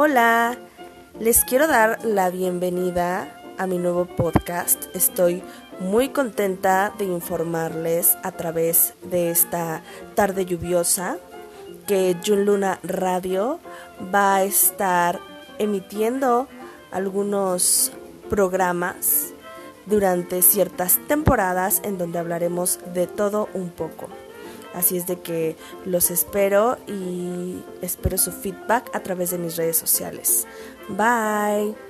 Hola, les quiero dar la bienvenida a mi nuevo podcast. Estoy muy contenta de informarles a través de esta tarde lluviosa que Jun Luna Radio va a estar emitiendo algunos programas durante ciertas temporadas en donde hablaremos de todo un poco. Así es de que los espero y espero su feedback a través de mis redes sociales. Bye.